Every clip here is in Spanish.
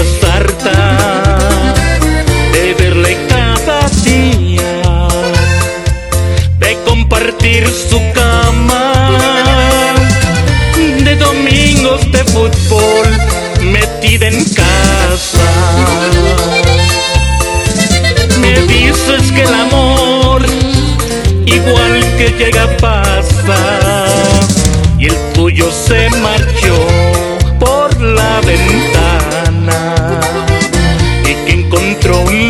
estás de verle cada día, de compartir su cama, de domingos de fútbol metida en casa. Me dices que el amor, igual que llega, pasa, y el tuyo se marchó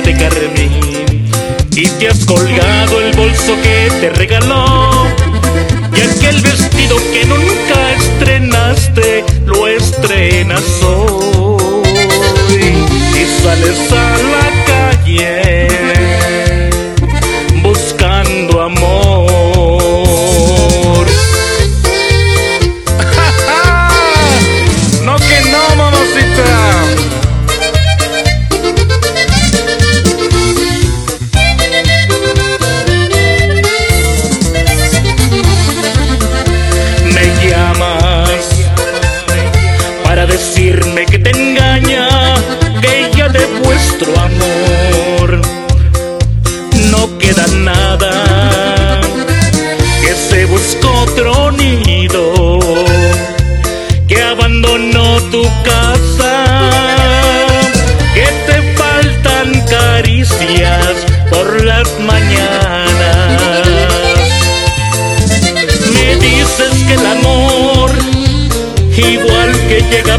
de carmín. Y te has colgado el bolso que te regaló. Y aquel vestido que nunca estrenaste lo estrenas hoy y sales a la que te engaña, que ya de vuestro amor no queda nada, que se buscó otro nido, que abandonó tu casa, que te faltan caricias por las mañanas. Me dices que el amor, igual que llega,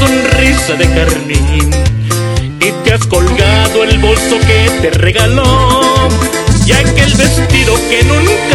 sonrisa de carmín y te has colgado el bolso que te regaló. Y aquel vestido que nunca